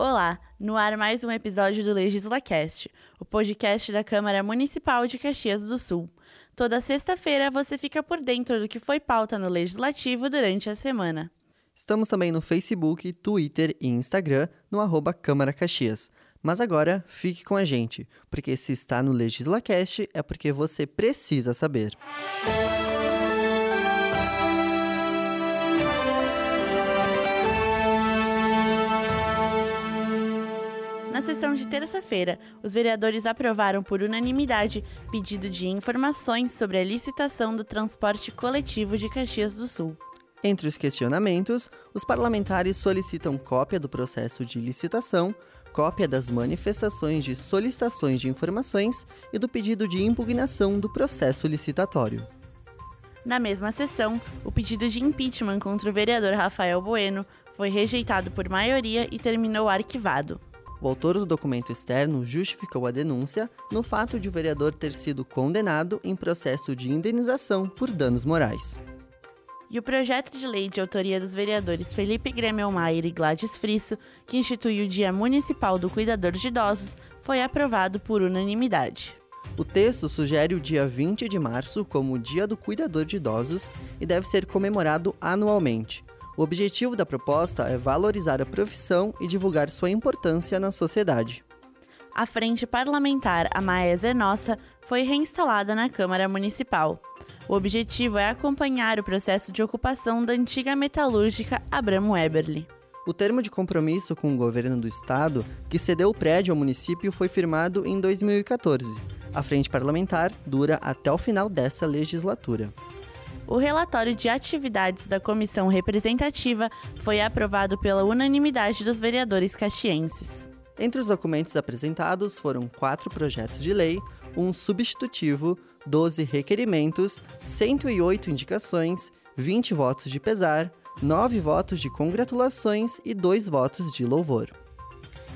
Olá, no ar mais um episódio do LegislaCast, o podcast da Câmara Municipal de Caxias do Sul. Toda sexta-feira você fica por dentro do que foi pauta no Legislativo durante a semana. Estamos também no Facebook, Twitter e Instagram no arroba Câmara Caxias. Mas agora fique com a gente, porque se está no LegislaCast é porque você precisa saber. Na sessão de terça-feira, os vereadores aprovaram por unanimidade pedido de informações sobre a licitação do transporte coletivo de Caxias do Sul. Entre os questionamentos, os parlamentares solicitam cópia do processo de licitação, cópia das manifestações de solicitações de informações e do pedido de impugnação do processo licitatório. Na mesma sessão, o pedido de impeachment contra o vereador Rafael Bueno foi rejeitado por maioria e terminou arquivado. O autor do documento externo justificou a denúncia no fato de o vereador ter sido condenado em processo de indenização por danos morais. E o projeto de lei de autoria dos vereadores Felipe Gremelmaier e Gladys Frisso, que institui o Dia Municipal do Cuidador de Idosos, foi aprovado por unanimidade. O texto sugere o dia 20 de março como o Dia do Cuidador de Idosos e deve ser comemorado anualmente. O objetivo da proposta é valorizar a profissão e divulgar sua importância na sociedade. A frente parlamentar A Maes é Nossa foi reinstalada na Câmara Municipal. O objetivo é acompanhar o processo de ocupação da antiga metalúrgica Abramo Eberly. O termo de compromisso com o governo do estado, que cedeu o prédio ao município, foi firmado em 2014. A frente parlamentar dura até o final dessa legislatura. O relatório de atividades da comissão representativa foi aprovado pela unanimidade dos vereadores caxienses. Entre os documentos apresentados foram quatro projetos de lei, um substitutivo, 12 requerimentos, 108 indicações, 20 votos de pesar, 9 votos de congratulações e 2 votos de louvor.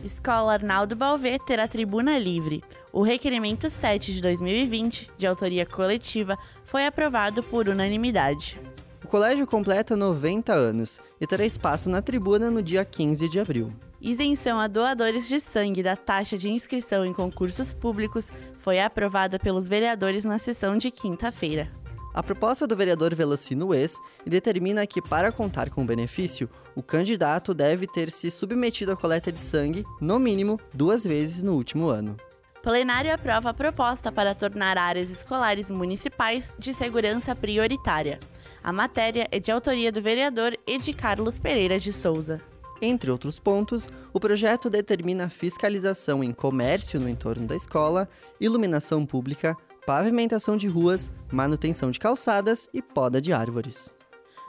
Escola Arnaldo Balvê terá tribuna livre. O requerimento 7 de 2020, de autoria coletiva, foi aprovado por unanimidade. O colégio completa 90 anos e terá espaço na tribuna no dia 15 de abril. Isenção a doadores de sangue da taxa de inscrição em concursos públicos foi aprovada pelos vereadores na sessão de quinta-feira. A proposta do vereador Velocino Ex determina que, para contar com o benefício, o candidato deve ter se submetido à coleta de sangue, no mínimo, duas vezes no último ano. Plenário aprova a proposta para tornar áreas escolares municipais de segurança prioritária. A matéria é de autoria do vereador Ed Carlos Pereira de Souza. Entre outros pontos, o projeto determina fiscalização em comércio no entorno da escola, iluminação pública, pavimentação de ruas, manutenção de calçadas e poda de árvores.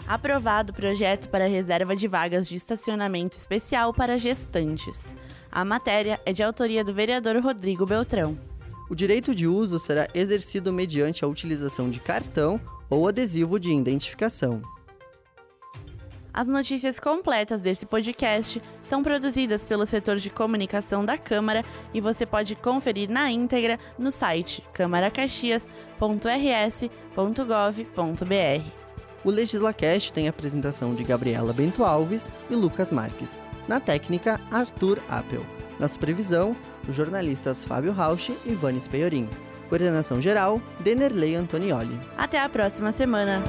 Aprovado o projeto para reserva de vagas de estacionamento especial para gestantes. A matéria é de autoria do vereador Rodrigo Beltrão. O direito de uso será exercido mediante a utilização de cartão ou adesivo de identificação. As notícias completas desse podcast são produzidas pelo setor de comunicação da Câmara e você pode conferir na íntegra no site câmaracaxias.rs.gov.br. O LegislaCast tem a apresentação de Gabriela Bento Alves e Lucas Marques. Na técnica, Arthur Appel. Na supervisão, os jornalistas Fábio Rausch e Vanes Peiorin. Coordenação geral, Denerley Antonioli. Até a próxima semana!